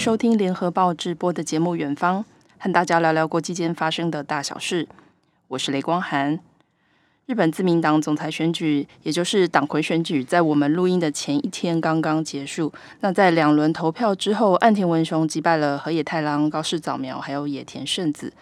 收听联合报直播的节目《远方》，和大家聊聊国际间发生的大小事。我是雷光涵。日本自民党总裁选举，也就是党魁选举，在我们录音的前一天刚刚结束。那在两轮投票之后，岸田文雄击败了河野太郎、高市早苗，还有野田圣子，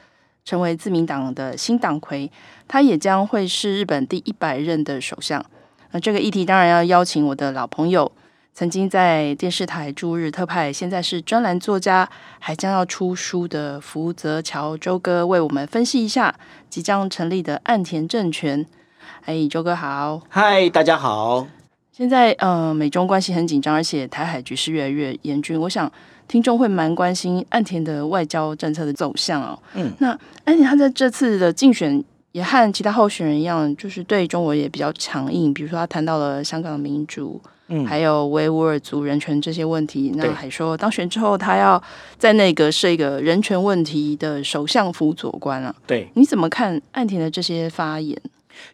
成为自民党的新党魁。他也将会是日本第一百任的首相。那这个议题当然要邀请我的老朋友。曾经在电视台驻日特派，现在是专栏作家，还将要出书的福泽桥周哥，为我们分析一下即将成立的岸田政权。哎，周哥好，嗨，大家好。现在呃，美中关系很紧张，而且台海局势越来越严峻。我想听众会蛮关心岸田的外交政策的走向哦。嗯，那岸田他在这次的竞选也和其他候选人一样，就是对中国也比较强硬，比如说他谈到了香港的民主。嗯，还有维吾尔族人权这些问题，那还说当选之后，他要在内阁设一个人权问题的首相辅佐官啊。对，你怎么看岸田的这些发言？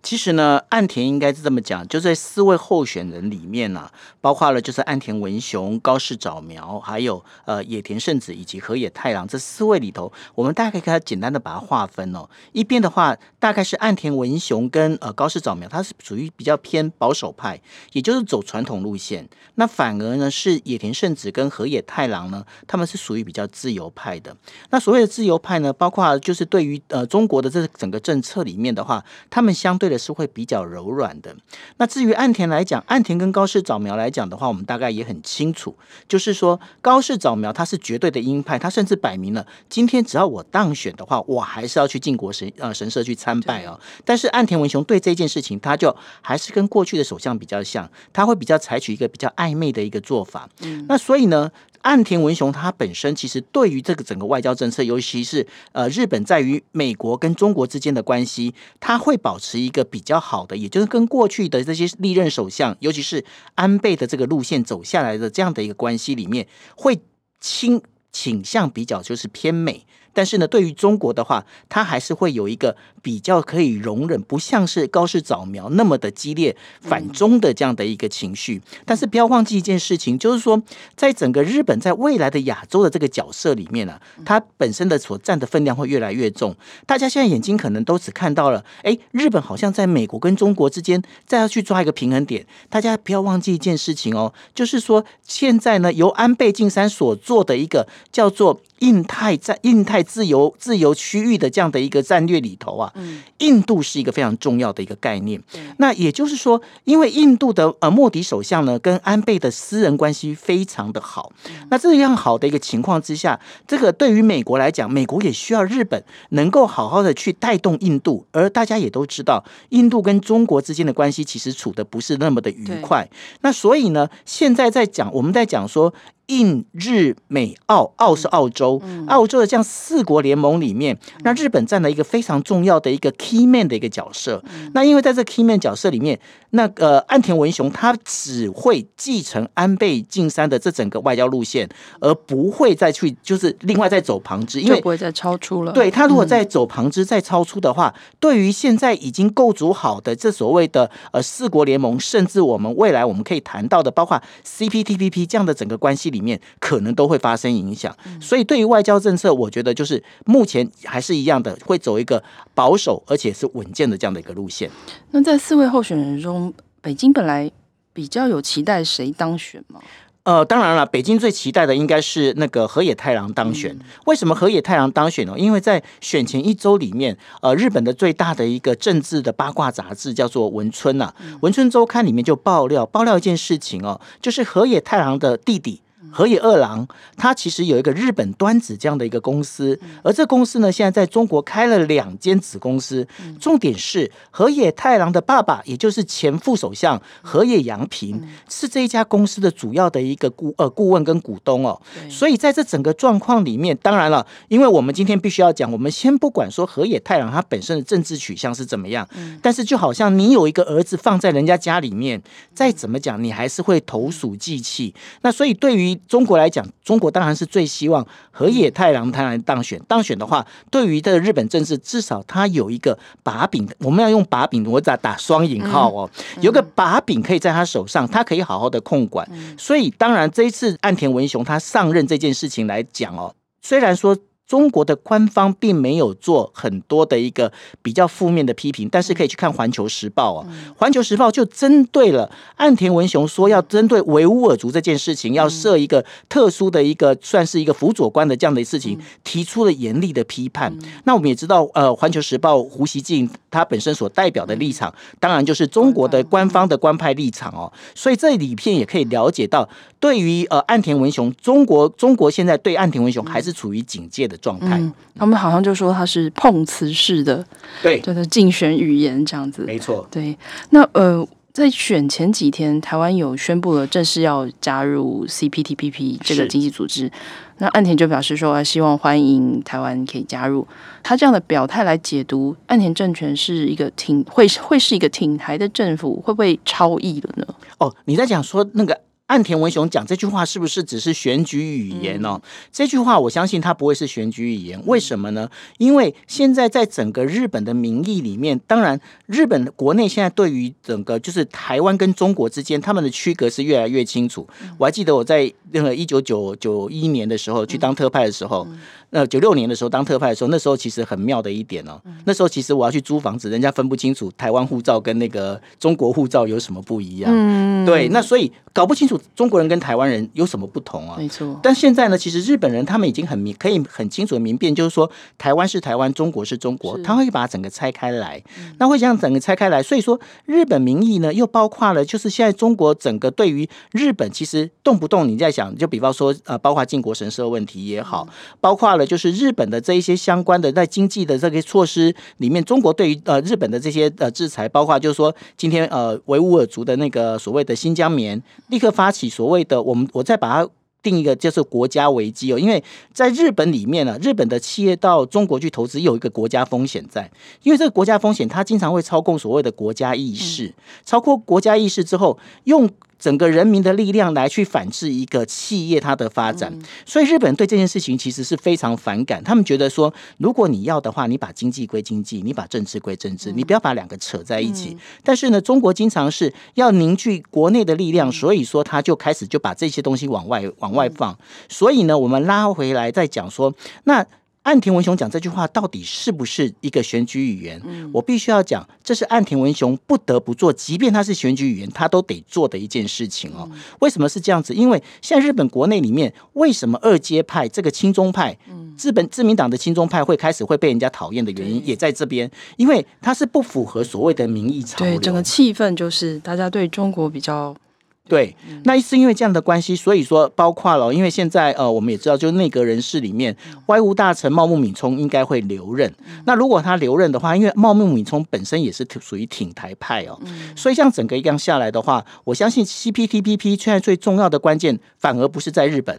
其实呢，岸田应该是这么讲，就在四位候选人里面呢、啊，包括了就是岸田文雄、高市早苗，还有呃野田圣子以及河野太郎这四位里头，我们大概可以简单的把它划分哦。一边的话，大概是岸田文雄跟呃高市早苗，他是属于比较偏保守派，也就是走传统路线。那反而呢是野田圣子跟河野太郎呢，他们是属于比较自由派的。那所谓的自由派呢，包括就是对于呃中国的这整个政策里面的话，他们相相对的是会比较柔软的。那至于岸田来讲，岸田跟高市早苗来讲的话，我们大概也很清楚，就是说高市早苗他是绝对的鹰派，他甚至摆明了，今天只要我当选的话，我还是要去靖国神呃神社去参拜哦。但是岸田文雄对这件事情，他就还是跟过去的首相比较像，他会比较采取一个比较暧昧的一个做法。嗯，那所以呢，岸田文雄他本身其实对于这个整个外交政策，尤其是呃日本在于美国跟中国之间的关系，他会保持一个比较好的，也就是跟过去的这些历任首相，尤其是安倍的这个路线走下来的这样的一个关系里面，会倾倾向比较就是偏美。但是呢，对于中国的话，它还是会有一个比较可以容忍，不像是高市早苗那么的激烈反中的这样的一个情绪。但是不要忘记一件事情，就是说，在整个日本在未来的亚洲的这个角色里面呢、啊，它本身的所占的分量会越来越重。大家现在眼睛可能都只看到了，哎，日本好像在美国跟中国之间再要去抓一个平衡点。大家不要忘记一件事情哦，就是说现在呢，由安倍晋三所做的一个叫做。印太在印太自由自由区域的这样的一个战略里头啊，印度是一个非常重要的一个概念。那也就是说，因为印度的呃莫迪首相呢，跟安倍的私人关系非常的好。那这样好的一个情况之下，这个对于美国来讲，美国也需要日本能够好好的去带动印度。而大家也都知道，印度跟中国之间的关系其实处的不是那么的愉快。那所以呢，现在在讲，我们在讲说。印日美澳，澳是澳洲，澳洲的这样四国联盟里面，那日本占了一个非常重要的一个 key man 的一个角色。那因为在这 key man 角色里面，那呃岸田文雄他只会继承安倍晋三的这整个外交路线，而不会再去就是另外再走旁支，因为不会再超出了。对，他如果再走旁支再超出的话，对于现在已经构筑好的这所谓的呃四国联盟，甚至我们未来我们可以谈到的，包括 CPTPP 这样的整个关系。里面可能都会发生影响，所以对于外交政策，我觉得就是目前还是一样的，会走一个保守而且是稳健的这样的一个路线。那在四位候选人中，北京本来比较有期待谁当选吗？呃，当然了，北京最期待的应该是那个河野太郎当选。为什么河野太郎当选呢？因为在选前一周里面，呃，日本的最大的一个政治的八卦杂志叫做文春呐，文春周刊里面就爆料爆料一件事情哦，就是河野太郎的弟弟。河野二郎，他其实有一个日本端子这样的一个公司，而这公司呢，现在在中国开了两间子公司。重点是河野太郎的爸爸，也就是前副首相河野洋平，是这一家公司的主要的一个顾呃顾问跟股东哦。所以在这整个状况里面，当然了，因为我们今天必须要讲，我们先不管说河野太郎他本身的政治取向是怎么样，但是就好像你有一个儿子放在人家家里面，再怎么讲，你还是会投鼠忌器。那所以对于于中国来讲，中国当然是最希望河野太郎他来当选。当选的话，对于这个日本政治，至少他有一个把柄。我们要用把柄，我打打双引号哦，有个把柄可以在他手上，他可以好好的控管。所以，当然这一次岸田文雄他上任这件事情来讲哦，虽然说。中国的官方并没有做很多的一个比较负面的批评，但是可以去看《环球时报》哦，《环球时报》就针对了岸田文雄说要针对维吾尔族这件事情，要设一个特殊的一个算是一个辅佐官的这样的事情，提出了严厉的批判。那我们也知道，呃，《环球时报》胡锡进他本身所代表的立场，当然就是中国的官方的官派立场哦。所以这里片也可以了解到，对于呃岸田文雄，中国中国现在对岸田文雄还是处于警戒的。状态、嗯，他们好像就说他是碰瓷式的，对，就是竞选语言这样子，没错。对，那呃，在选前几天，台湾有宣布了正式要加入 CPTPP 这个经济组织，那岸田就表示说，希望欢迎台湾可以加入。他这样的表态来解读，岸田政权是一个挺会会是一个挺台的政府，会不会超意了呢？哦，你在讲说那个。岸田文雄讲这句话是不是只是选举语言呢？这句话我相信他不会是选举语言，为什么呢？因为现在在整个日本的民意里面，当然日本国内现在对于整个就是台湾跟中国之间他们的区隔是越来越清楚。我还记得我在那个一九九九一年的时候去当特派的时候。呃，九六年的时候当特派的时候，那时候其实很妙的一点哦。那时候其实我要去租房子，人家分不清楚台湾护照跟那个中国护照有什么不一样。嗯，对，那所以搞不清楚中国人跟台湾人有什么不同啊？没错。但现在呢，其实日本人他们已经很明，可以很清楚的明辨，就是说台湾是台湾，中国是中国，他会把它整个拆开来。那会这样整个拆开来，所以说日本民意呢，又包括了就是现在中国整个对于日本，其实动不动你在想，就比方说呃，包括靖国神社问题也好，包括了。就是日本的这一些相关的在经济的这个措施里面，中国对于呃日本的这些呃制裁，包括就是说今天呃维吾尔族的那个所谓的新疆棉，立刻发起所谓的我们我再把它定一个就是国家危机哦，因为在日本里面呢，日本的企业到中国去投资有一个国家风险在，因为这个国家风险它经常会操控所谓的国家意识，超过国家意识之后用。整个人民的力量来去反制一个企业它的发展，所以日本人对这件事情其实是非常反感。他们觉得说，如果你要的话，你把经济归经济，你把政治归政治，你不要把两个扯在一起。但是呢，中国经常是要凝聚国内的力量，所以说他就开始就把这些东西往外往外放。所以呢，我们拉回来再讲说那。岸田文雄讲这句话到底是不是一个选举语言？我必须要讲，这是岸田文雄不得不做，即便他是选举语言，他都得做的一件事情哦。为什么是这样子？因为现在日本国内里面，为什么二阶派这个亲中派，日本自民党的亲中派会开始会被人家讨厌的原因，也在这边，因为他是不符合所谓的民意潮流。对，整个气氛就是大家对中国比较。对，那是因为这样的关系，所以说包括了，因为现在呃，我们也知道，就是内阁人士里面，外务大臣茂木敏充应该会留任。那如果他留任的话，因为茂木敏充本身也是属于挺台派哦，所以像整个一样下来的话，我相信 CPTPP 现在最重要的关键反而不是在日本，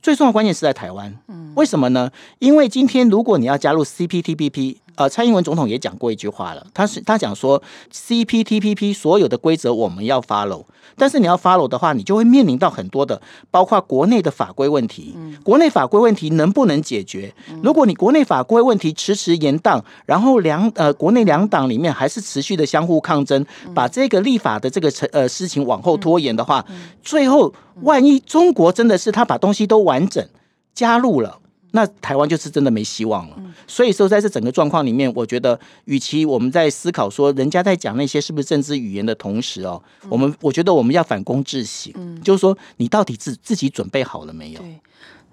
最重要的关键是在台湾。为什么呢？因为今天如果你要加入 CPTPP。呃，蔡英文总统也讲过一句话了，他是他讲说，CPTPP 所有的规则我们要 follow，但是你要 follow 的话，你就会面临到很多的，包括国内的法规问题，国内法规问题能不能解决？如果你国内法规问题迟迟延宕，然后两呃国内两党里面还是持续的相互抗争，把这个立法的这个呃事情往后拖延的话，最后万一中国真的是他把东西都完整加入了。那台湾就是真的没希望了，所以说在这整个状况里面，我觉得，与其我们在思考说人家在讲那些是不是政治语言的同时哦，我们我觉得我们要反躬自省，就是说你到底自自己准备好了没有？对，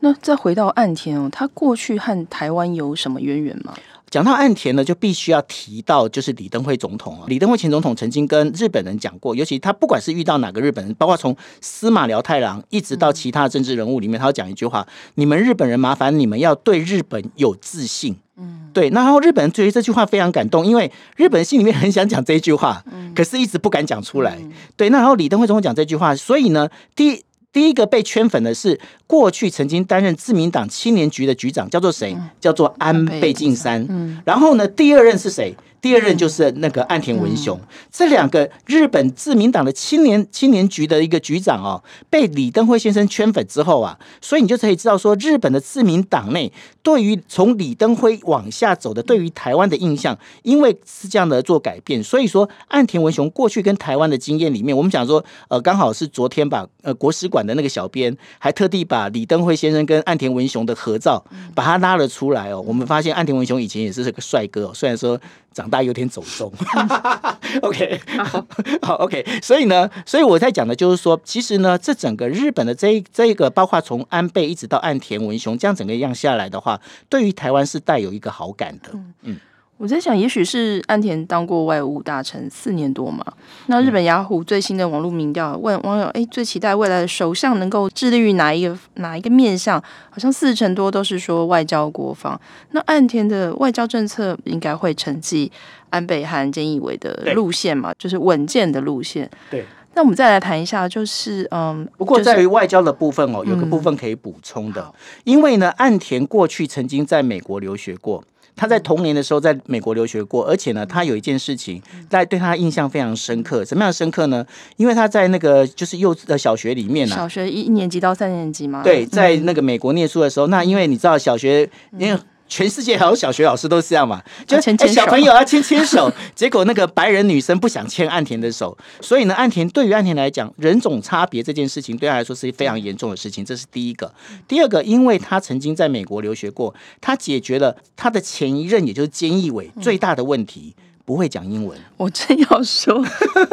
那再回到岸田哦，他过去和台湾有什么渊源吗？讲到岸田呢，就必须要提到就是李登辉总统啊。李登辉前总统曾经跟日本人讲过，尤其他不管是遇到哪个日本人，包括从司马辽太郎一直到其他政治人物里面，他要讲一句话：你们日本人麻烦你们要对日本有自信。嗯，对。然后日本人对于这句话非常感动，因为日本人心里面很想讲这一句话，可是一直不敢讲出来。对。那然后李登辉总统讲这句话，所以呢，第一。第一个被圈粉的是过去曾经担任自民党青年局的局长，叫做谁？嗯、叫做安倍晋三。嗯，然后呢，第二任是谁？第二任就是那个岸田文雄，嗯、这两个日本自民党的青年青年局的一个局长哦，被李登辉先生圈粉之后啊，所以你就可以知道说，日本的自民党内对于从李登辉往下走的对于台湾的印象，因为是这样的做改变，所以说岸田文雄过去跟台湾的经验里面，我们讲说，呃，刚好是昨天吧，呃，国史馆的那个小编还特地把李登辉先生跟岸田文雄的合照，把他拉了出来哦，我们发现岸田文雄以前也是个帅哥，虽然说。长大有点走中，OK，好，OK，所以呢，所以我在讲的就是说，其实呢，这整个日本的这这一个，包括从安倍一直到岸田文雄这样整个样下来的话，对于台湾是带有一个好感的，嗯。我在想，也许是岸田当过外务大臣四年多嘛。那日本雅虎最新的网络民调问网友：“哎，最期待未来的首相能够致力于哪一个哪一个面向？”好像四成多都是说外交国防。那岸田的外交政策应该会承继安倍和菅义伟的路线嘛？就是稳健的路线。对。那我们再来谈一下，就是嗯，不过在于外交的部分哦，有个部分可以补充的，因为呢，岸田过去曾经在美国留学过。他在童年的时候在美国留学过，而且呢，他有一件事情在对他印象非常深刻。什么样深刻呢？因为他在那个就是幼稚的小学里面呢，小学一一年级到三年级嘛。对，在那个美国念书的时候，那因为你知道小学因为。全世界还有小学老师都是这样嘛，就小朋友要牵牵手，结果那个白人女生不想牵岸田的手，所以呢，岸田对于岸田来讲，人种差别这件事情对他来说是非常严重的事情，这是第一个。第二个，因为他曾经在美国留学过，他解决了他的前一任，也就是菅义伟最大的问题。不会讲英文，我正要说，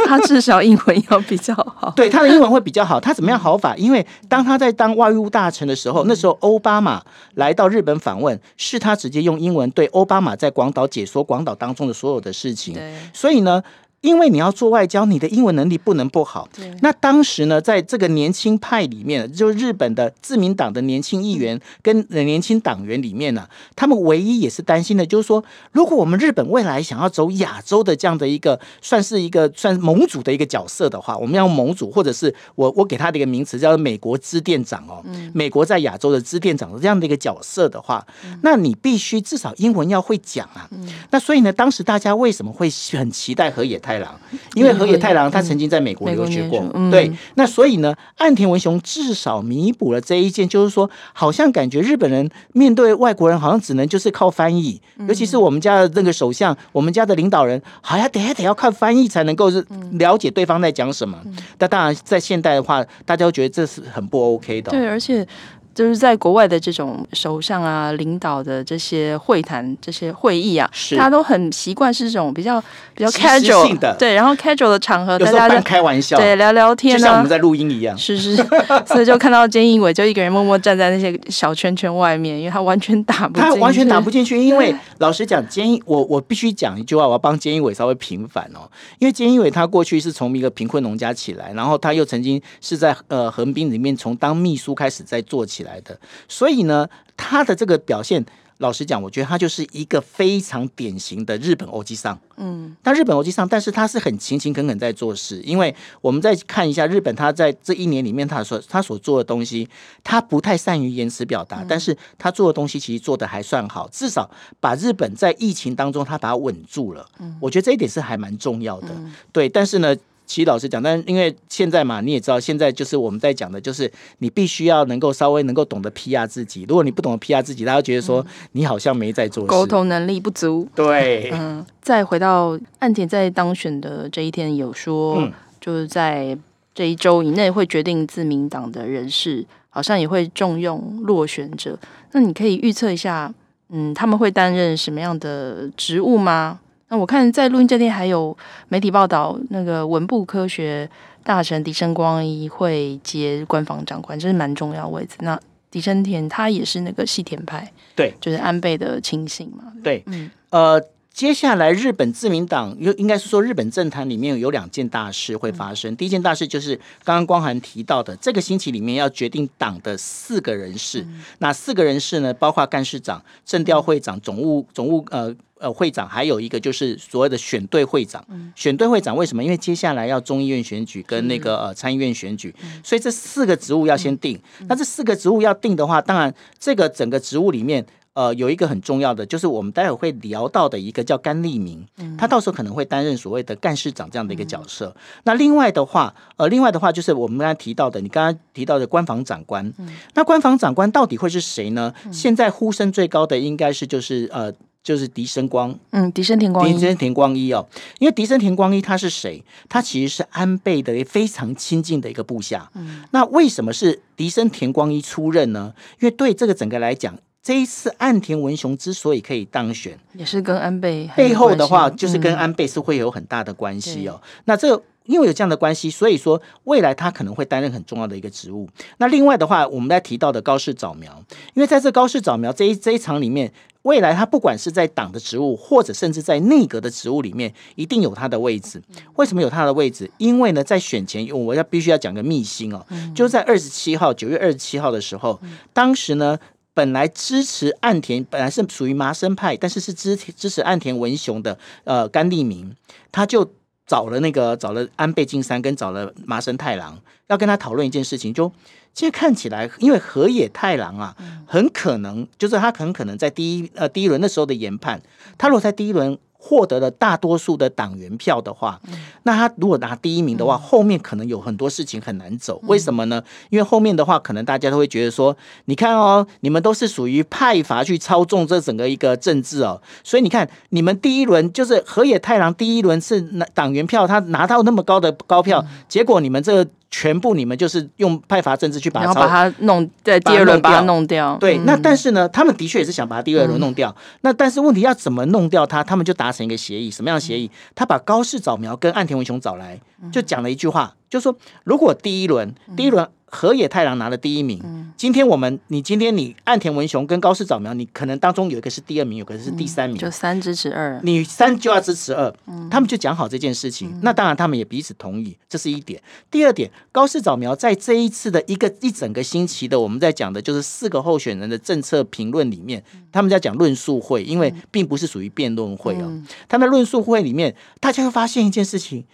他至少英文要比较好。对，他的英文会比较好。他怎么样好法？因为当他在当外务大臣的时候，那时候奥巴马来到日本访问，是他直接用英文对奥巴马在广岛解说广岛当中的所有的事情。所以呢。因为你要做外交，你的英文能力不能不好。对。那当时呢，在这个年轻派里面，就日本的自民党的年轻议员跟年轻党员里面呢，他们唯一也是担心的，就是说，如果我们日本未来想要走亚洲的这样的一个，算是一个算盟主的一个角色的话，我们要盟主，或者是我我给他的一个名词叫美国支店长哦，美国在亚洲的支店长的这样的一个角色的话，那你必须至少英文要会讲啊。那所以呢，当时大家为什么会很期待河野太郎？因为河野太郎他曾经在美国留学过，对，那所以呢，岸田文雄至少弥补了这一件，就是说，好像感觉日本人面对外国人，好像只能就是靠翻译，尤其是我们家的那个首相，我们家的领导人，好像得还得要靠翻译才能够是了解对方在讲什么。那当然，在现代的话，大家都觉得这是很不 OK 的。对，而且。就是在国外的这种首相啊、领导的这些会谈、这些会议啊，大家都很习惯是这种比较比较 casual 的，对，然后 casual 的场合，大家就开玩笑，对，聊聊天啊，就像我们在录音一样，是是，所以就看到菅义伟就一个人默默站在那些小圈圈外面，因为他完全打不进去，他完全打不进去。因为老实讲，菅义我我必须讲一句话，我要帮菅义伟稍微平反哦，因为菅义伟他过去是从一个贫困农家起来，然后他又曾经是在呃横滨里面从当秘书开始在做起来的，所以呢，他的这个表现，老实讲，我觉得他就是一个非常典型的日本欧基桑。嗯，但日本欧基桑，但是他是很勤勤恳恳在做事。因为我们再看一下日本，他在这一年里面，他所他所做的东西，他不太善于言辞表达，但是他做的东西其实做的还算好，至少把日本在疫情当中他把它稳住了。嗯，我觉得这一点是还蛮重要的。对，但是呢。其实老师讲，但因为现在嘛，你也知道，现在就是我们在讲的，就是你必须要能够稍微能够懂得 PR 自己。如果你不懂得 PR 自己，大家觉得说你好像没在做事，沟通能力不足。对，嗯。再回到岸田在当选的这一天，有说就是在这一周以内会决定自民党的人事，好像也会重用落选者。那你可以预测一下，嗯，他们会担任什么样的职务吗？那我看在录音这天还有媒体报道，那个文部科学大臣狄生光一会接官方长官，这是蛮重要的位置。那狄生田他也是那个细田派，对，就是安倍的亲信嘛。对，嗯，呃。接下来，日本自民党应应该是说，日本政坛里面有两件大事会发生。第一件大事就是刚刚光涵提到的，这个星期里面要决定党的四个人事。那四个人事呢，包括干事长、政调会长、总务总务呃。呃会长，还有一个就是所谓的选队会长。嗯、选队会长为什么？因为接下来要中议院选举跟那个呃参议院选举，嗯、所以这四个职务要先定。嗯、那这四个职务要定的话，当然这个整个职务里面。呃，有一个很重要的，就是我们待会会聊到的一个叫甘利明，嗯、他到时候可能会担任所谓的干事长这样的一个角色。嗯、那另外的话，呃，另外的话就是我们刚才提到的，你刚刚提到的官房长官，嗯、那官房长官到底会是谁呢？嗯、现在呼声最高的应该是就是呃，就是狄生光，嗯，狄生田光一，狄生田光一哦，因为狄生田光一他是谁？他其实是安倍的非常亲近的一个部下。嗯，那为什么是狄生田光一出任呢？因为对这个整个来讲。这一次岸田文雄之所以可以当选，也是跟安倍背后的话，就是跟安倍是会有很大的关系哦。嗯、那这因为有这样的关系，所以说未来他可能会担任很重要的一个职务。那另外的话，我们在提到的高市早苗，因为在这高市早苗这一这一场里面，未来他不管是在党的职务，或者甚至在内阁的职务里面，一定有他的位置。为什么有他的位置？因为呢，在选前，我要必须要讲个秘辛哦，嗯、就是在二十七号，九月二十七号的时候，当时呢。本来支持岸田，本来是属于麻生派，但是是支支持岸田文雄的，呃，甘利明，他就找了那个找了安倍晋三跟找了麻生太郎，要跟他讨论一件事情，就现在看起来，因为河野太郎啊，很可能就是他很可能在第一呃第一轮的时候的研判，他如果在第一轮。获得了大多数的党员票的话，嗯、那他如果拿第一名的话，嗯、后面可能有很多事情很难走。嗯、为什么呢？因为后面的话，可能大家都会觉得说，你看哦，你们都是属于派阀去操纵这整个一个政治哦，所以你看，你们第一轮就是河野太郎第一轮是拿党员票，他拿到那么高的高票，嗯、结果你们这个。全部你们就是用派阀政治去把它，然后把它弄在第二轮把它弄掉。对，嗯、那但是呢，他们的确也是想把它第二轮弄掉。嗯、那但是问题要怎么弄掉它？他们就达成一个协议，什么样的协议？他把高市早苗跟岸田文雄找来，就讲了一句话，就说如果第一轮，第一轮。河野太郎拿了第一名。嗯、今天我们，你今天你岸田文雄跟高市早苗，你可能当中有一个是第二名，有个是第三名，嗯、就三支持二，你三就要支持二。嗯、他们就讲好这件事情。嗯、那当然，他们也彼此同意，这是一点。第二点，高市早苗在这一次的一个一整个星期的我们在讲的就是四个候选人的政策评论里面，嗯、他们在讲论述会，因为并不是属于辩论会哦。嗯、他们的论述会里面，大家会发现一件事情。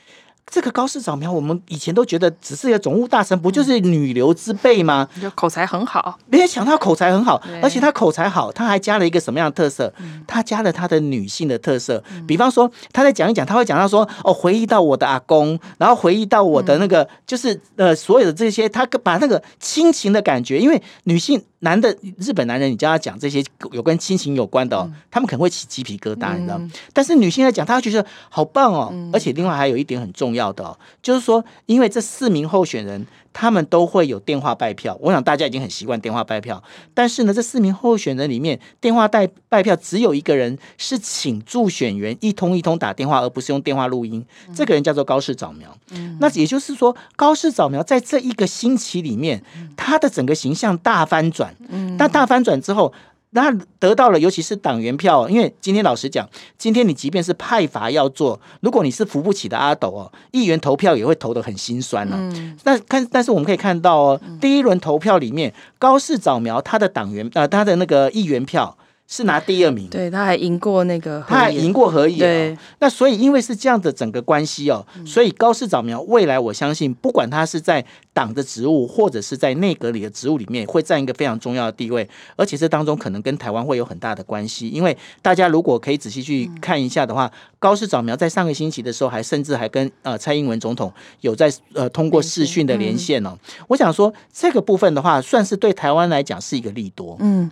这个高市早苗，我们以前都觉得只是一个总务大臣，不就是女流之辈吗？就口才很好，没有想到口才很好，而且他口才好，他还加了一个什么样的特色？他加了他的女性的特色，比方说他在讲一讲，他会讲到说哦，回忆到我的阿公，然后回忆到我的那个，就是呃，所有的这些，他把那个亲情的感觉，因为女性。男的日本男人，你叫他讲这些有关亲情有关的，哦，嗯、他们可能会起鸡皮疙瘩，你知道但是女性来讲，她觉得好棒哦。嗯、而且另外还有一点很重要的，哦，就是说，因为这四名候选人。他们都会有电话拜票，我想大家已经很习惯电话拜票。但是呢，这四名候选人里面，电话带拜票只有一个人是请助选员一通一通打电话，而不是用电话录音。这个人叫做高市早苗。嗯、那也就是说，高市早苗在这一个星期里面，他的整个形象大翻转。嗯，但大翻转之后。那得到了，尤其是党员票，因为今天老实讲，今天你即便是派阀要做，如果你是扶不起的阿斗哦，议员投票也会投得很心酸了。嗯。那看，但是我们可以看到哦，第一轮投票里面，高市早苗他的党员呃，他的那个议员票。是拿第二名，对，他还赢过那个，他还赢过何以。对，那所以因为是这样的整个关系哦，嗯、所以高市早苗未来我相信，不管他是在党的职务或者是在内阁里的职务里面，会占一个非常重要的地位，而且这当中可能跟台湾会有很大的关系。因为大家如果可以仔细去看一下的话，嗯、高市早苗在上个星期的时候，还甚至还跟呃蔡英文总统有在呃通过视讯的连线哦。嗯、我想说这个部分的话，算是对台湾来讲是一个利多。嗯。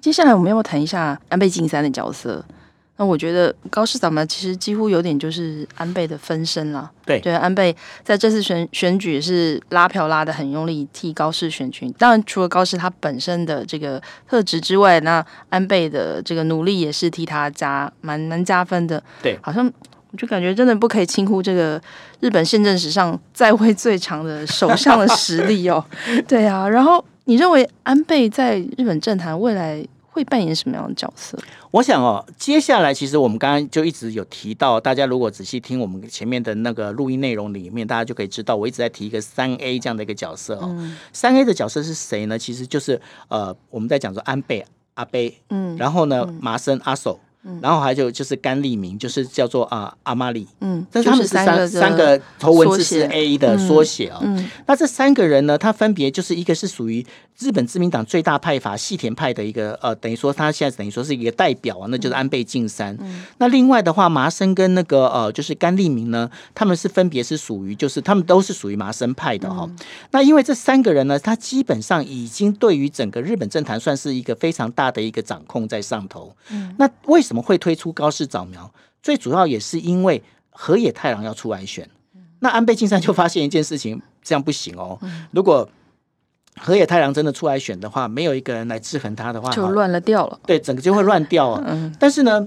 接下来我们要不要谈一下安倍晋三的角色？那我觉得高市早苗其实几乎有点就是安倍的分身了。对，对，安倍在这次选选举是拉票拉的很用力，替高市选群。当然，除了高市他本身的这个特质之外，那安倍的这个努力也是替他加蛮蛮加分的。对，好像我就感觉真的不可以轻忽这个日本宪政史上在位最长的首相的实力哦。对啊，然后。你认为安倍在日本政坛未来会扮演什么样的角色？我想哦，接下来其实我们刚刚就一直有提到，大家如果仔细听我们前面的那个录音内容里面，大家就可以知道，我一直在提一个三 A 这样的一个角色哦。三 A 的角色是谁呢？其实就是呃，我们在讲说安倍阿倍，嗯，然后呢麻生阿手，嗯、然后还有就是甘利明，就是叫做啊、呃、阿玛里，嗯，但是他们是三、就是、三个头文字是 A 的缩写啊。嗯，那这三个人呢，他分别就是一个是属于日本自民党最大派阀细田派的一个呃，等于说他现在等于说是一个代表啊，那就是安倍晋三。嗯，那另外的话，麻生跟那个呃，就是甘利明呢，他们是分别是属于就是他们都是属于麻生派的哈、那因为这三个人呢，他基本上已经对于整个日本政坛算是一个非常大的一个掌控在上头。嗯，那为什么会推出高市早苗？最主要也是因为河野太郎要出来选。那安倍晋三就发现一件事情，这样不行哦。如果河野太郎真的出来选的话，没有一个人来制衡他的话，就乱了掉了。对，整个就会乱掉了。嗯，但是呢，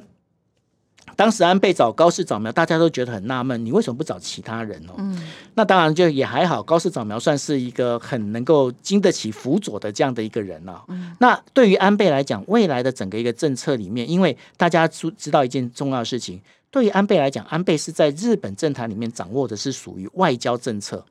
当时安倍找高市早苗，大家都觉得很纳闷，你为什么不找其他人哦？嗯，那当然就也还好，高市早苗算是一个很能够经得起辅佐的这样的一个人了。嗯，那对于安倍来讲，未来的整个一个政策里面，因为大家知知道一件重要的事情，对于安倍来讲，安倍是在日本政坛里面掌握的是属于外交政策。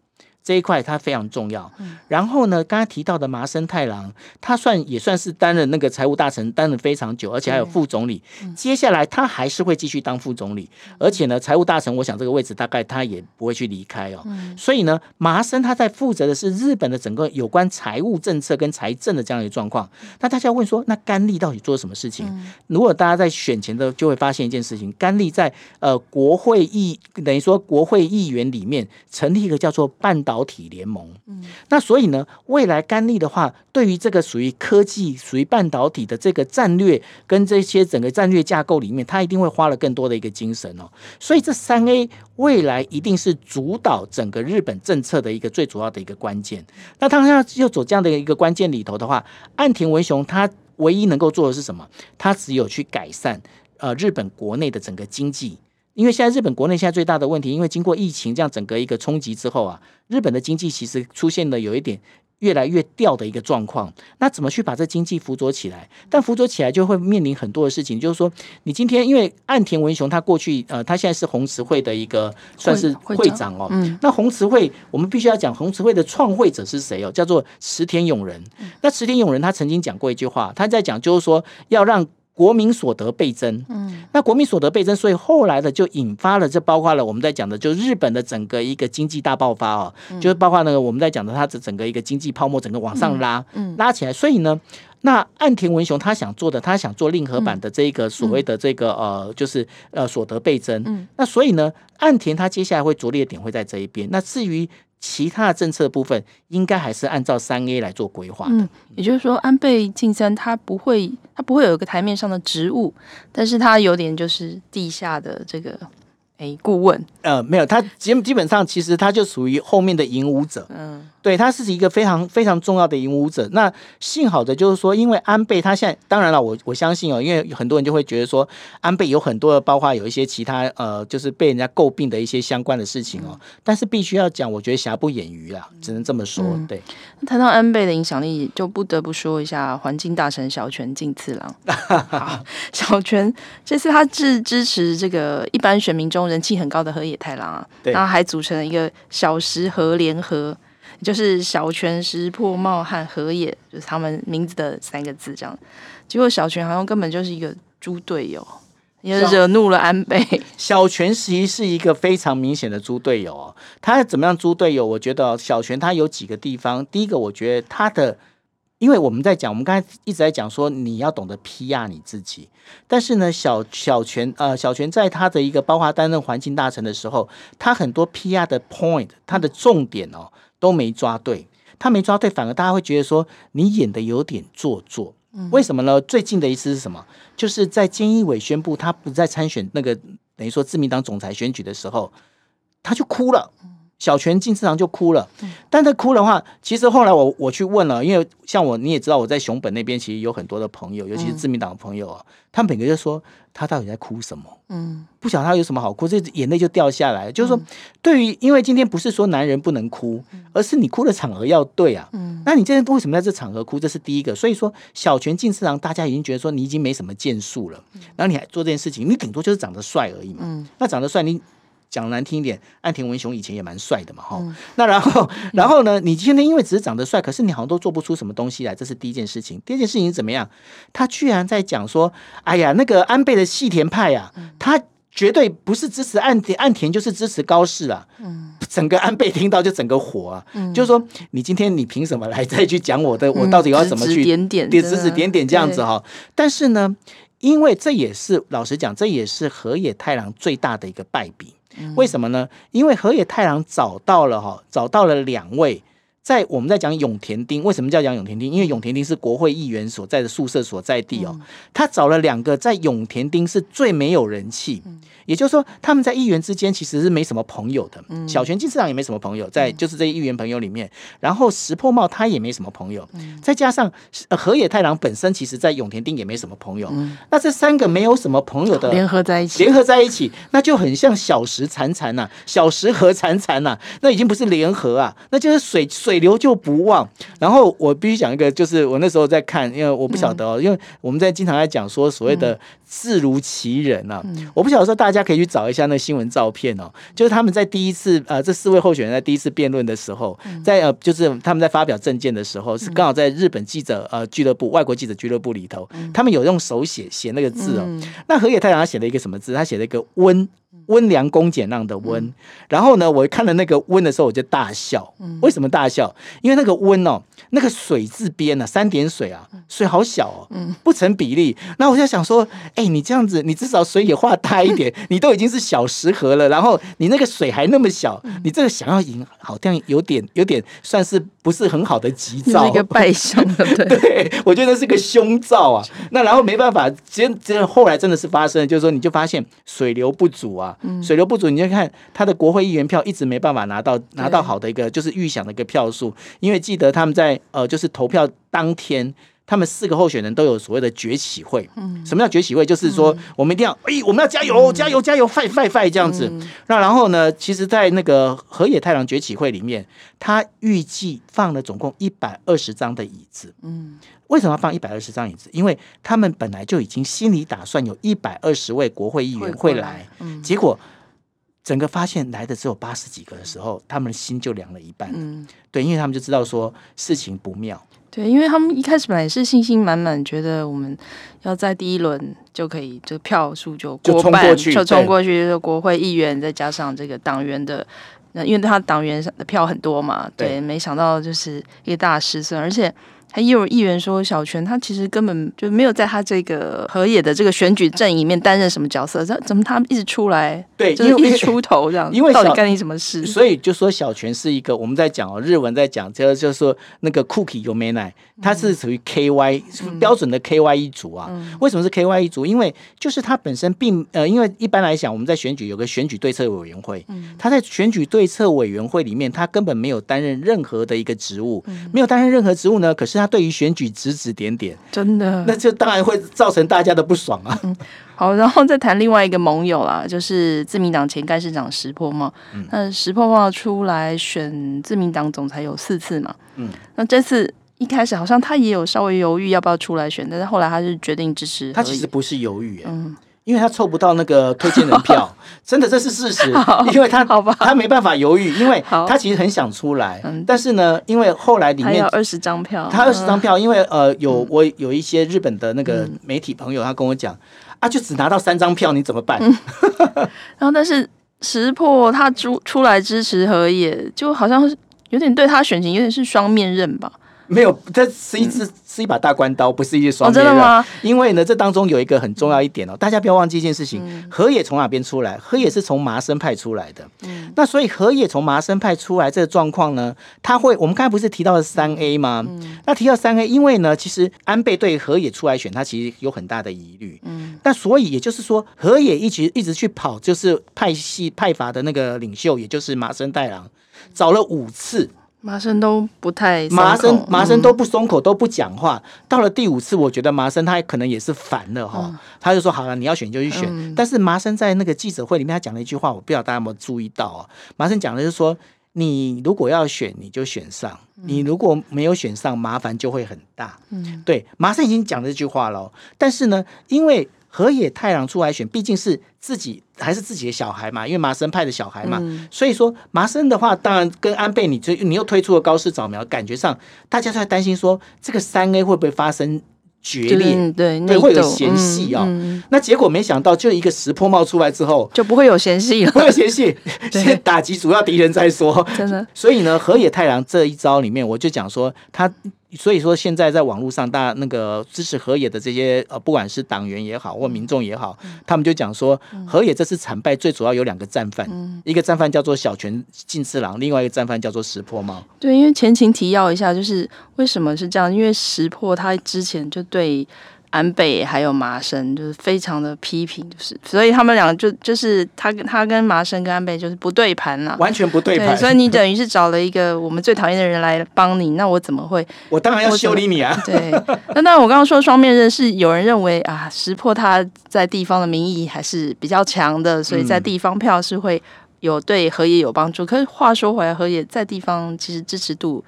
这一块它非常重要。然后呢，刚才提到的麻生太郎，他算也算是担任那个财务大臣，担任非常久，而且还有副总理。接下来他还是会继续当副总理，而且呢，财务大臣，我想这个位置大概他也不会去离开哦。所以呢，麻生他在负责的是日本的整个有关财务政策跟财政的这样一个状况。那大家问说，那甘利到底做什么事情？如果大家在选前的就会发现一件事情，甘利在呃国会议等于说国会议员里面成立一个叫做半岛。导体联盟，嗯，那所以呢，未来甘利的话，对于这个属于科技、属于半导体的这个战略跟这些整个战略架构里面，他一定会花了更多的一个精神哦。所以这三 A 未来一定是主导整个日本政策的一个最主要的一个关键。那他要要走这样的一个关键里头的话，岸田文雄他唯一能够做的是什么？他只有去改善呃日本国内的整个经济。因为现在日本国内现在最大的问题，因为经过疫情这样整个一个冲击之后啊，日本的经济其实出现了有一点越来越掉的一个状况。那怎么去把这经济辅佐起来？但辅佐起来就会面临很多的事情，就是说，你今天因为岸田文雄他过去呃，他现在是红慈会的一个算是会长哦。嗯。那红慈会我们必须要讲红慈会的创会者是谁哦？叫做池田勇人。那池田勇人他曾经讲过一句话，他在讲就是说要让。国民所得倍增，嗯，那国民所得倍增，所以后来的就引发了，这包括了我们在讲的，就日本的整个一个经济大爆发哦，嗯、就是包括那个我们在讲的，它的整个一个经济泡沫整个往上拉，嗯，嗯。拉起来，所以呢，那岸田文雄他想做的，他想做令和版的这个所谓的这个、嗯、呃，就是呃所得倍增，嗯，那所以呢，岸田他接下来会着力的点会在这一边，那至于。其他的政策部分应该还是按照三 A 来做规划。嗯，也就是说，安倍晋三他不会，他不会有一个台面上的职务，但是他有点就是地下的这个。哎，顾问，呃，没有，他基基本上其实他就属于后面的引武者，嗯，对，他是一个非常非常重要的引武者。那幸好的就是说，因为安倍他现在，当然了，我我相信哦，因为很多人就会觉得说，安倍有很多的，包括有一些其他呃，就是被人家诟病的一些相关的事情哦。嗯、但是必须要讲，我觉得瑕不掩瑜啦，只能这么说。嗯、对，谈到安倍的影响力，就不得不说一下环境大臣小泉进次郎。好，小泉这次他是支持这个一般选民中。人气很高的河野太郎啊，对然后还组成了一个小石河联合，就是小泉、石破茂和河野，就是他们名字的三个字这样。结果小泉好像根本就是一个猪队友，也惹怒了安倍。小泉其实是一个非常明显的猪队友哦。他怎么样猪队友？我觉得小泉他有几个地方，第一个我觉得他的。因为我们在讲，我们刚才一直在讲说，你要懂得 PR 你自己。但是呢，小小泉呃，小泉在他的一个包括担任环境大臣的时候，他很多 PR 的 point，他的重点哦都没抓对。他没抓对，反而大家会觉得说你演的有点做作。为什么呢？最近的一次是什么？就是在菅义伟宣布他不再参选那个等于说自民党总裁选举的时候，他就哭了。小泉进次郎就哭了，但他哭的话，其实后来我我去问了，因为像我你也知道我在熊本那边其实有很多的朋友，尤其是自民党的朋友啊，嗯、他们每个就说他到底在哭什么？嗯，不晓得他有什么好哭，这眼泪就掉下来。就是说，对于因为今天不是说男人不能哭，而是你哭的场合要对啊。嗯，那你今天为什么在这场合哭？这是第一个。所以说，小泉进次郎大家已经觉得说你已经没什么建树了，然后你还做这件事情，你顶多就是长得帅而已嘛。嗯，那长得帅你。讲难听一点，岸田文雄以前也蛮帅的嘛，哈、嗯。那然后，然后呢？你今天因为只是长得帅，可是你好像都做不出什么东西来，这是第一件事情。第二件事情是怎么样？他居然在讲说：“哎呀，那个安倍的细田派啊，他绝对不是支持岸田，岸田就是支持高市啊。”嗯，整个安倍听到就整个火啊，嗯、就是说你今天你凭什么来再去讲我的？我到底要怎么去指指点点？指指点点这样子哈。但是呢，因为这也是老实讲，这也是河野太郎最大的一个败笔。为什么呢？因为河野太郎找到了哈，找到了两位，在我们在讲永田町，为什么叫讲永田町？因为永田町是国会议员所在的宿舍所在地哦。他找了两个在永田町是最没有人气。也就是说，他们在议员之间其实是没什么朋友的。嗯、小泉进次郎也没什么朋友，在就是这些议员朋友里面。然后石破茂他也没什么朋友。嗯、再加上河野太郎本身，其实在永田町也没什么朋友。嗯、那这三个没有什么朋友的联合在一起，联合在一起，那就很像小石潺潺呐，小石河潺潺呐，那已经不是联合啊，那就是水水流就不忘。然后我必须讲一个，就是我那时候在看，因为我不晓得哦，嗯、因为我们在经常在讲说所谓的字如其人啊，嗯、我不晓得说大家可以去找一下那新闻照片哦，就是他们在第一次呃，这四位候选人在第一次辩论的时候，在呃，就是他们在发表政见的时候，是刚好在日本记者呃俱乐部、外国记者俱乐部里头，他们有用手写写那个字哦。那河野太郎他写了一个什么字？他写了一个温。温良恭俭让的温，然后呢，我看了那个温的时候，我就大笑。为什么大笑？因为那个温哦，那个水字边呢，三点水啊，水好小哦，不成比例。那我就想说，哎，你这样子，你至少水也画大一点，你都已经是小石河了，然后你那个水还那么小，你这个想要赢，好像有点有点算是不是很好的吉兆，一个败相的，对，对，我觉得是个凶兆啊。那然后没办法，其实这后来真的是发生了，就是说你就发现水流不足啊。水流不足，你就看他的国会议员票一直没办法拿到拿到好的一个就是预想的一个票数，因为记得他们在呃就是投票当天，他们四个候选人都有所谓的崛起会。嗯什么叫崛起会？就是说我们一定要哎，我们要加油加油加油，fight fight fight 这样子。那然后呢，其实，在那个河野太郎崛起会里面，他预计放了总共一百二十张的椅子。嗯。为什么要放一百二十张椅子？因为他们本来就已经心里打算有一百二十位国会议员会来，嗯、结果整个发现来的只有八十几个的时候，他们的心就凉了一半。嗯，对，因为他们就知道说事情不妙。对，因为他们一开始本来是信心满满，觉得我们要在第一轮就可以，这个票数就过半，就冲过去，就是国会议员再加上这个党员的，那因为他党员的票很多嘛，对，对没想到就是一个大失算，而且。还有议员说，小泉他其实根本就没有在他这个河野的这个选举阵营里面担任什么角色，这怎么他一直出来？对，就是一直出头这样。因为到底干你什么事？所以就说小泉是一个我们在讲哦，日文在讲，就就是说那个 cookie 有没奶，他是属于 KY、嗯、标准的 KY 一族啊。嗯、为什么是 KY 一族？因为就是他本身并呃，因为一般来讲我们在选举有个选举对策委员会，嗯、他在选举对策委员会里面，他根本没有担任任何的一个职务，嗯、没有担任任何职务呢。可是他他对于选举指指点点，真的，那就当然会造成大家的不爽啊。嗯、好，然后再谈另外一个盟友啦，就是自民党前干事长石破茂。嗯、那石破茂出来选自民党总裁有四次嘛？嗯，那这次一开始好像他也有稍微犹豫要不要出来选，但是后来他是决定支持。他其实不是犹豫，嗯。因为他凑不到那个推荐人票，真的这是事实。因为他他没办法犹豫，因为他其实很想出来，但是呢，因为后来里面有二十张票，他二十张票，因为呃有我有一些日本的那个媒体朋友，他跟我讲啊，就只拿到三张票，你怎么办？然后但是石破他出出来支持河野，就好像有点对他选情有点是双面刃吧。没有，这是一支是一把大关刀，不是一支双。真的吗？因为呢，这当中有一个很重要一点哦，大家不要忘记一件事情：河野从哪边出来？河野是从麻生派出来的。嗯。那所以河野从麻生派出来这个状况呢，他会，我们刚才不是提到了三 A 吗？嗯。那提到三 A，因为呢，其实安倍对河野出来选，他其实有很大的疑虑。嗯。那所以也就是说，河野一直一直去跑，就是派系派阀的那个领袖，也就是麻生太郎，找了五次。麻生都不太，麻生麻生都不松口，都不讲话。到了第五次，我觉得麻生他可能也是烦了哈，他就说好了，你要选就去选。但是麻生在那个记者会里面，他讲了一句话，我不知道大家有没有注意到啊？麻生讲的就是说，你如果要选，你就选上；你如果没有选上，麻烦就会很大。嗯，对，麻生已经讲了这句话了。但是呢，因为河野太郎出来选，毕竟是自己还是自己的小孩嘛，因为麻生派的小孩嘛，嗯、所以说麻生的话，当然跟安倍你这你又推出了高市早苗，感觉上大家都在担心说这个三 A 会不会发生。决裂，对对，会有嫌隙哦。嗯嗯、那结果没想到，就一个石破茂出来之后，就不会有嫌隙了。不会有嫌隙，先打击主要敌人再说。真的。所以呢，河野太郎这一招里面，我就讲说他。所以说，现在在网络上，大家那个支持河野的这些呃，不管是党员也好，或民众也好，嗯、他们就讲说，河野这次惨败最主要有两个战犯，嗯、一个战犯叫做小泉进次郎，另外一个战犯叫做石破茂。对，因为前情提要一下，就是为什么是这样？因为石破他之前就对。安倍还有麻生就是非常的批评，就是所以他们两个就就是他跟他跟麻生跟安倍就是不对盘了，完全不对盘。所以你等于是找了一个我们最讨厌的人来帮你，那我怎么会？我当然要修理你啊！对，那当然我刚刚说双面刃是有人认为啊，识破他在地方的民意还是比较强的，所以在地方票是会有对河野有帮助。嗯、可是话说回来，河野在地方其实支持度。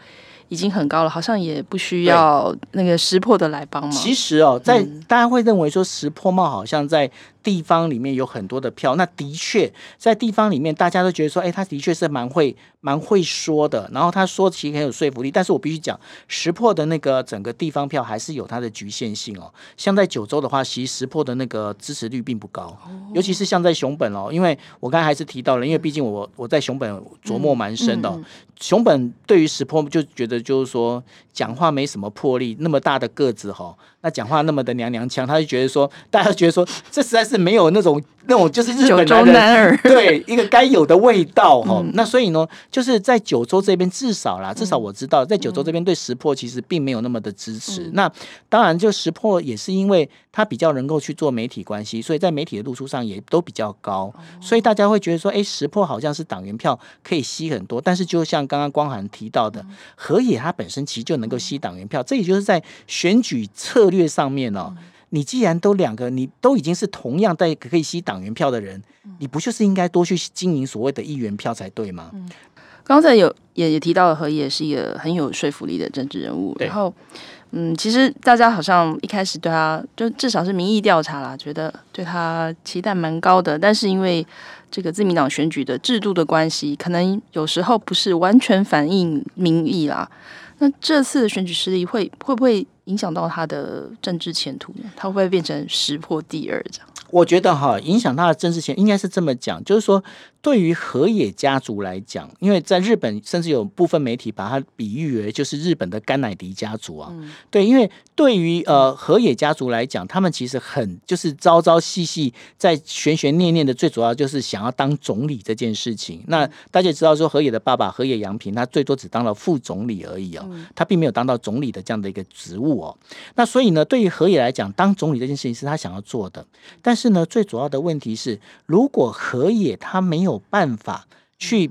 已经很高了，好像也不需要那个石破的来帮忙。其实哦，在大家会认为说石破帽好像在。地方里面有很多的票，那的确在地方里面，大家都觉得说，哎，他的确是蛮会、蛮会说的。然后他说其实很有说服力，但是我必须讲，石破的那个整个地方票还是有它的局限性哦。像在九州的话，其实石破的那个支持率并不高，尤其是像在熊本哦，因为我刚才还是提到了，因为毕竟我我在熊本琢磨蛮深的哦。熊本对于石破就觉得就是说讲话没什么魄力，那么大的个子哈。那讲话那么的娘娘腔，他就觉得说，大家觉得说，这实在是没有那种那种就是日本男儿对一个该有的味道哈。嗯、那所以呢，就是在九州这边，至少啦，至少我知道，在九州这边对石破其实并没有那么的支持。嗯、那当然，就石破也是因为他比较能够去做媒体关系，所以在媒体的露出上也都比较高，所以大家会觉得说，哎，石破好像是党员票可以吸很多。但是就像刚刚光涵提到的，河野他本身其实就能够吸党员票，这也就是在选举策略。略上面哦，你既然都两个，你都已经是同样在可以吸党员票的人，你不就是应该多去经营所谓的议员票才对吗？嗯，刚才有也也提到了何也是一个很有说服力的政治人物，然后嗯，其实大家好像一开始对他就至少是民意调查啦，觉得对他期待蛮高的，但是因为这个自民党选举的制度的关系，可能有时候不是完全反映民意啦。那这次的选举失利会会不会影响到他的政治前途呢？他会不会变成石破第二这样？我觉得哈，影响他的政治前应该是这么讲，就是说。对于河野家族来讲，因为在日本，甚至有部分媒体把它比喻为就是日本的甘乃迪家族啊。嗯、对，因为对于呃河野家族来讲，他们其实很就是朝朝夕夕在悬悬念念的，最主要就是想要当总理这件事情。那大家也知道说，河野的爸爸河野洋平，他最多只当了副总理而已哦，他并没有当到总理的这样的一个职务哦。那所以呢，对于河野来讲，当总理这件事情是他想要做的。但是呢，最主要的问题是，如果河野他没有有办法去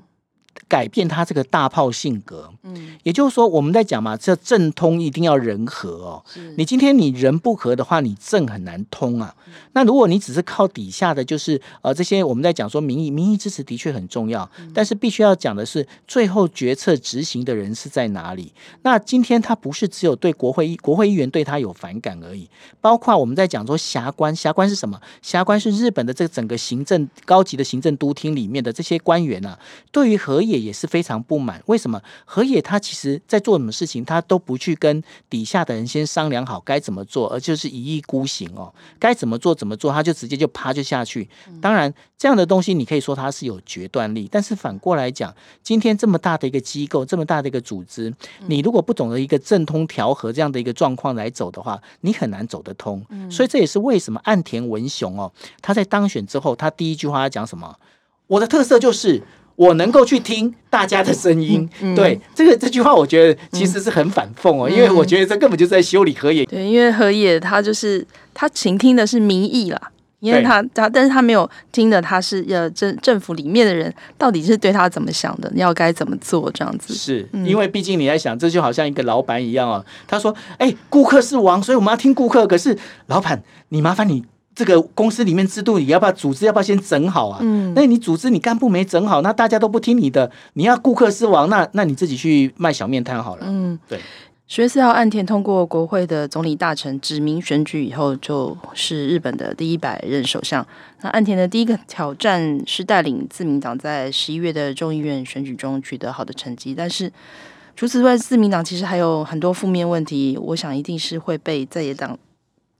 改变他这个大炮性格，嗯，也就是说，我们在讲嘛，这政通一定要人和哦。你今天你人不和的话，你政很难通啊。嗯、那如果你只是靠底下的就是呃这些我们在讲说民意，民意支持的确很重要，嗯、但是必须要讲的是最后决策执行的人是在哪里。那今天他不是只有对国会议国会议员对他有反感而已，包括我们在讲说辖官，辖官是什么？辖官是日本的这个整个行政高级的行政都厅里面的这些官员啊，对于和野。也是非常不满，为什么河野他其实在做什么事情，他都不去跟底下的人先商量好该怎么做，而就是一意孤行哦，该怎么做怎么做，他就直接就趴就下去。当然，这样的东西你可以说他是有决断力，但是反过来讲，今天这么大的一个机构，这么大的一个组织，你如果不懂得一个政通调和这样的一个状况来走的话，你很难走得通。所以这也是为什么岸田文雄哦，他在当选之后，他第一句话要讲什么？我的特色就是。我能够去听大家的声音，嗯、对这个这句话，我觉得其实是很反讽哦，嗯、因为我觉得这根本就是在修理河野。对，因为河野他就是他倾听的是民意啦，因为他他，但是他没有听的，他是呃政政府里面的人到底是对他怎么想的，要该怎么做这样子。是因为毕竟你在想，这就好像一个老板一样哦，他说：“哎，顾客是王，所以我们要听顾客。”可是老板，你麻烦你。这个公司里面制度，你要不要组织？要不要先整好啊？嗯，那你组织你干部没整好，那大家都不听你的，你要顾客是王，那那你自己去卖小面摊好了。嗯，对。十月四号，岸田通过国会的总理大臣指名选举以后，就是日本的第一百任首相。那岸田的第一个挑战是带领自民党在十一月的众议院选举中取得好的成绩，但是除此之外，自民党其实还有很多负面问题。我想一定是会被在野党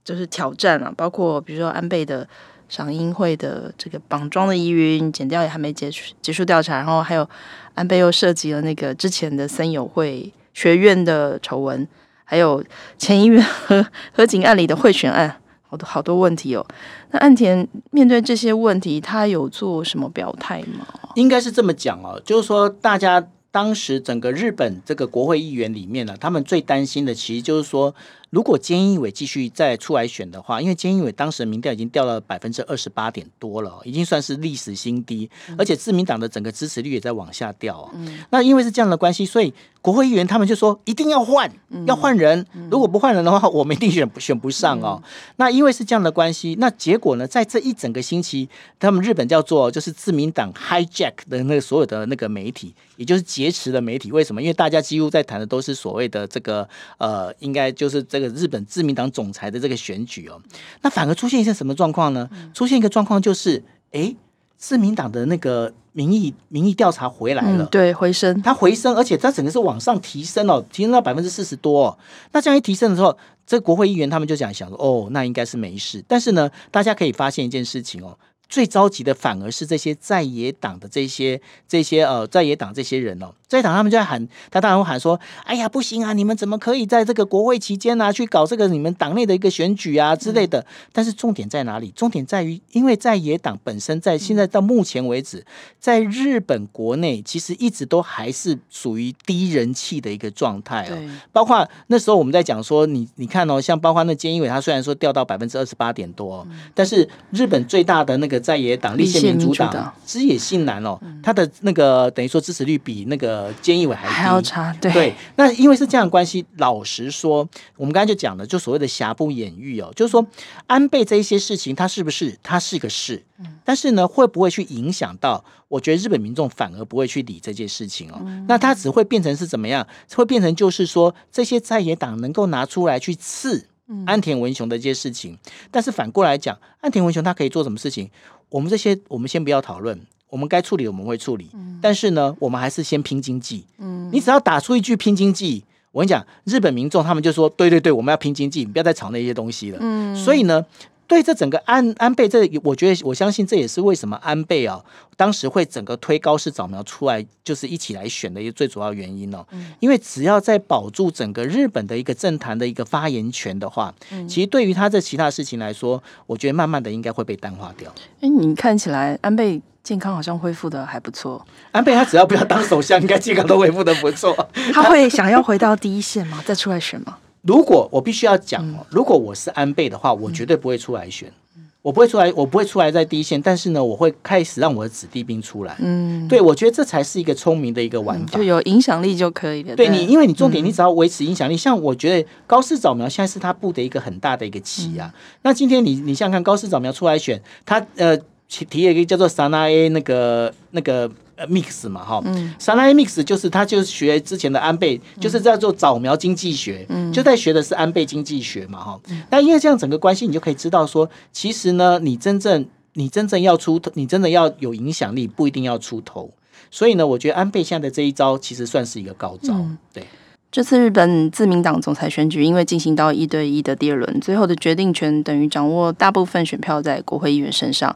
就是挑战啊，包括比如说安倍的赏樱会的这个绑桩的疑云，剪掉也还没结束结束调查，然后还有安倍又涉及了那个之前的森友会。学院的丑闻，还有前议员和和井案里的贿选案，好多好多问题哦。那岸田面对这些问题，他有做什么表态吗？应该是这么讲哦，就是说大家当时整个日本这个国会议员里面呢，他们最担心的，其实就是说。如果菅义伟继续再出来选的话，因为菅义伟当时的民调已经掉了百分之二十八点多了，已经算是历史新低，而且自民党的整个支持率也在往下掉。嗯，那因为是这样的关系，所以国会议员他们就说一定要换，要换人。如果不换人的话，我们一定选选不上哦。那因为是这样的关系，那结果呢，在这一整个星期，他们日本叫做就是自民党 hijack 的那个所有的那个媒体，也就是劫持的媒体。为什么？因为大家几乎在谈的都是所谓的这个呃，应该就是。这个日本自民党总裁的这个选举哦，那反而出现一些什么状况呢？出现一个状况就是，哎，自民党的那个民意民意调查回来了，嗯、对，回升，它回升，而且它整个是往上提升哦，提升到百分之四十多哦。那这样一提升的时候，这国会议员他们就想想说，哦，那应该是没事。但是呢，大家可以发现一件事情哦。最着急的反而是这些在野党的这些这些呃在野党这些人哦，在野党他们就在喊，他当然会喊说：“哎呀，不行啊，你们怎么可以在这个国会期间呢、啊、去搞这个你们党内的一个选举啊之类的？”但是重点在哪里？重点在于，因为在野党本身在现在到目前为止，在日本国内其实一直都还是属于低人气的一个状态哦。包括那时候我们在讲说，你你看哦，像包括那菅义伟，他虽然说掉到百分之二十八点多，但是日本最大的那个。在野党立宪民主党枝野信男哦，他的那个等于说支持率比那个菅义伟还低，还要差。对，对，那因为是这样的关系，老实说，我们刚才就讲了，就所谓的瑕不掩瑜哦，就是说安倍这一些事情，他是不是他是个事？但是呢，会不会去影响到？我觉得日本民众反而不会去理这件事情哦，那他只会变成是怎么样？会变成就是说，这些在野党能够拿出来去刺。安田文雄的一些事情，但是反过来讲，安田文雄他可以做什么事情？我们这些我们先不要讨论，我们该处理我们会处理。但是呢，我们还是先拼经济。嗯，你只要打出一句拼经济，我跟你讲，日本民众他们就说，对对对，我们要拼经济，你不要再吵那些东西了。嗯，所以呢。对这整个安安倍，这我觉得我相信这也是为什么安倍啊当时会整个推高市早苗出来，就是一起来选的一个最主要原因哦。因为只要在保住整个日本的一个政坛的一个发言权的话，嗯其实对于他这其他事情来说，我觉得慢慢的应该会被淡化掉。哎，你看起来安倍健康好像恢复的还不错。安倍他只要不要当首相，应该健康都恢复的不错。他会想要回到第一线吗？再出来选吗？如果我必须要讲哦，如果我是安倍的话，我绝对不会出来选，我不会出来，我不会出来在第一线。但是呢，我会开始让我的子弟兵出来。嗯，对，我觉得这才是一个聪明的一个玩法，就有影响力就可以了。对你，因为你重点，你只要维持影响力。像我觉得高市早苗现在是他布的一个很大的一个棋啊。那今天你你想想看，高市早苗出来选，他呃提提了一个叫做萨那 A 那个那个。呃，mix 嘛，哈，嗯，Sanae mix 就是他，就是学之前的安倍，嗯、就是在做早苗经济学，嗯，就在学的是安倍经济学嘛，哈、嗯。那因为这样整个关系，你就可以知道说，其实呢，你真正你真正要出头，你真的要有影响力，不一定要出头。所以呢，我觉得安倍现在的这一招，其实算是一个高招。嗯、对，这次日本自民党总裁选举，因为进行到一对一的第二轮，最后的决定权等于掌握大部分选票在国会议员身上。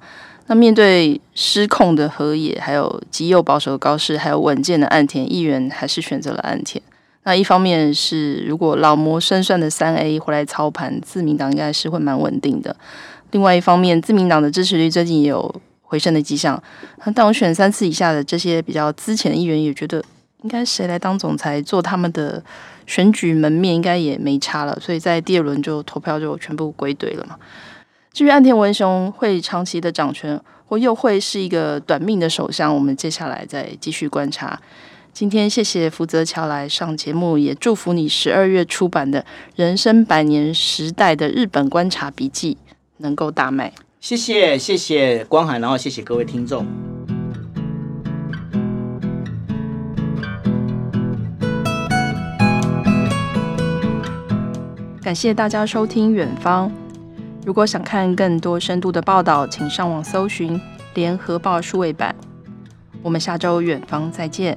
那面对失控的河野，还有极右保守的高市，还有稳健的岸田，议员还是选择了岸田。那一方面是，如果老谋深算的三 A 回来操盘，自民党应该是会蛮稳定的。另外一方面，自民党的支持率最近也有回升的迹象。那当选三次以下的这些比较资浅的议员也觉得，应该谁来当总裁做他们的选举门面，应该也没差了。所以在第二轮就投票就全部归队了嘛。至于岸田文雄会长期的掌权，或又会是一个短命的首相，我们接下来再继续观察。今天谢谢福泽乔来上节目，也祝福你十二月出版的《人生百年时代的日本观察笔记》能够大卖。谢谢谢谢光涵，然后谢谢各位听众。感谢大家收听《远方》。如果想看更多深度的报道，请上网搜寻《联合报数位版》。我们下周《远方》再见。